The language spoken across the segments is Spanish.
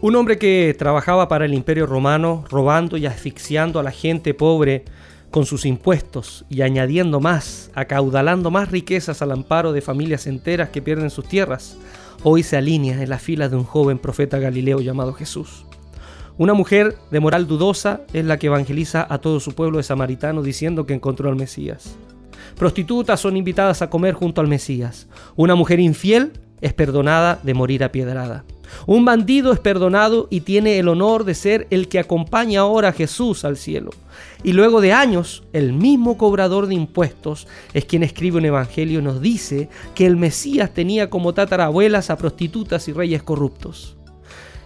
Un hombre que trabajaba para el imperio romano, robando y asfixiando a la gente pobre con sus impuestos y añadiendo más, acaudalando más riquezas al amparo de familias enteras que pierden sus tierras, hoy se alinea en la fila de un joven profeta galileo llamado Jesús. Una mujer de moral dudosa es la que evangeliza a todo su pueblo de samaritano diciendo que encontró al Mesías. Prostitutas son invitadas a comer junto al Mesías. Una mujer infiel es perdonada de morir apiedrada. Un bandido es perdonado y tiene el honor de ser el que acompaña ahora a Jesús al cielo. Y luego de años, el mismo cobrador de impuestos es quien escribe un evangelio y nos dice que el Mesías tenía como tatarabuelas a prostitutas y reyes corruptos.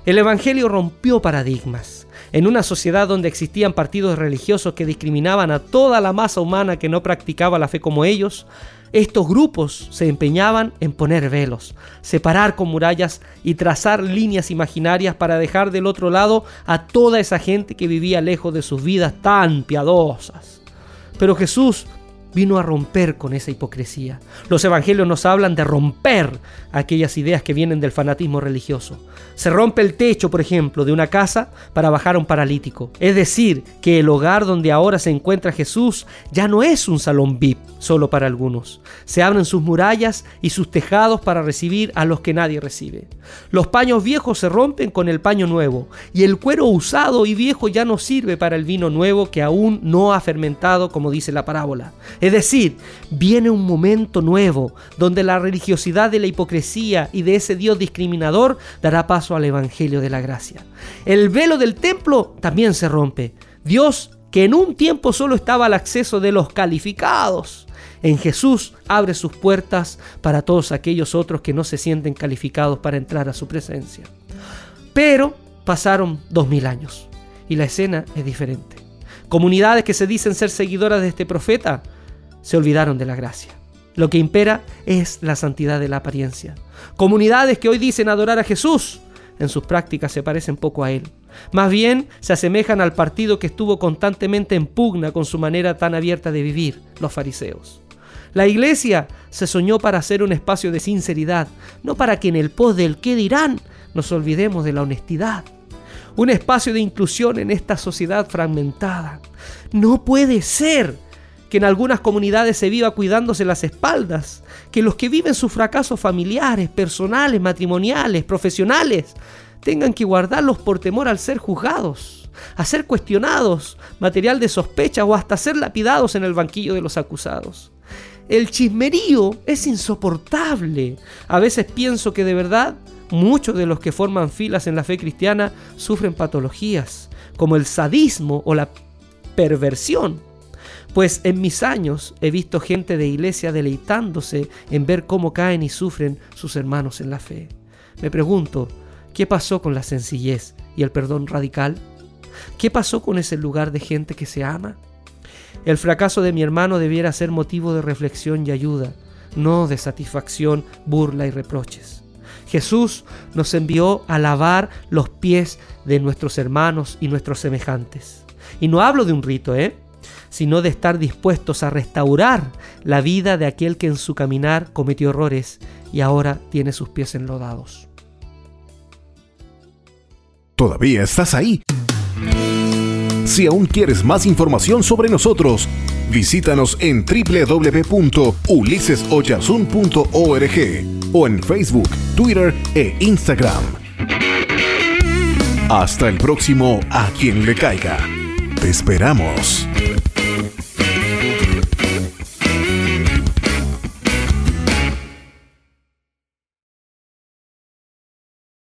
El evangelio rompió paradigmas. En una sociedad donde existían partidos religiosos que discriminaban a toda la masa humana que no practicaba la fe como ellos, estos grupos se empeñaban en poner velos, separar con murallas y trazar líneas imaginarias para dejar del otro lado a toda esa gente que vivía lejos de sus vidas tan piadosas. Pero Jesús vino a romper con esa hipocresía. Los evangelios nos hablan de romper aquellas ideas que vienen del fanatismo religioso. Se rompe el techo, por ejemplo, de una casa para bajar a un paralítico. Es decir, que el hogar donde ahora se encuentra Jesús ya no es un salón VIP solo para algunos. Se abren sus murallas y sus tejados para recibir a los que nadie recibe. Los paños viejos se rompen con el paño nuevo y el cuero usado y viejo ya no sirve para el vino nuevo que aún no ha fermentado, como dice la parábola. Es decir, viene un momento nuevo donde la religiosidad de la hipocresía y de ese Dios discriminador dará paso al Evangelio de la gracia. El velo del templo también se rompe. Dios, que en un tiempo solo estaba al acceso de los calificados, en Jesús abre sus puertas para todos aquellos otros que no se sienten calificados para entrar a su presencia. Pero pasaron dos mil años y la escena es diferente. Comunidades que se dicen ser seguidoras de este profeta se olvidaron de la gracia. Lo que impera es la santidad de la apariencia. Comunidades que hoy dicen adorar a Jesús, en sus prácticas se parecen poco a Él. Más bien se asemejan al partido que estuvo constantemente en pugna con su manera tan abierta de vivir, los fariseos. La iglesia se soñó para ser un espacio de sinceridad, no para que en el pos del qué dirán nos olvidemos de la honestidad. Un espacio de inclusión en esta sociedad fragmentada. No puede ser que en algunas comunidades se viva cuidándose las espaldas, que los que viven sus fracasos familiares, personales, matrimoniales, profesionales, tengan que guardarlos por temor al ser juzgados, a ser cuestionados, material de sospecha o hasta ser lapidados en el banquillo de los acusados. El chismerío es insoportable. A veces pienso que de verdad muchos de los que forman filas en la fe cristiana sufren patologías, como el sadismo o la perversión pues en mis años he visto gente de iglesia deleitándose en ver cómo caen y sufren sus hermanos en la fe. Me pregunto, ¿qué pasó con la sencillez y el perdón radical? ¿Qué pasó con ese lugar de gente que se ama? El fracaso de mi hermano debiera ser motivo de reflexión y ayuda, no de satisfacción, burla y reproches. Jesús nos envió a lavar los pies de nuestros hermanos y nuestros semejantes. Y no hablo de un rito, ¿eh? Sino de estar dispuestos a restaurar la vida de aquel que en su caminar cometió errores y ahora tiene sus pies enlodados. ¿Todavía estás ahí? Si aún quieres más información sobre nosotros, visítanos en www.ulisesoyasun.org o en Facebook, Twitter e Instagram. Hasta el próximo A quien le caiga. Te esperamos.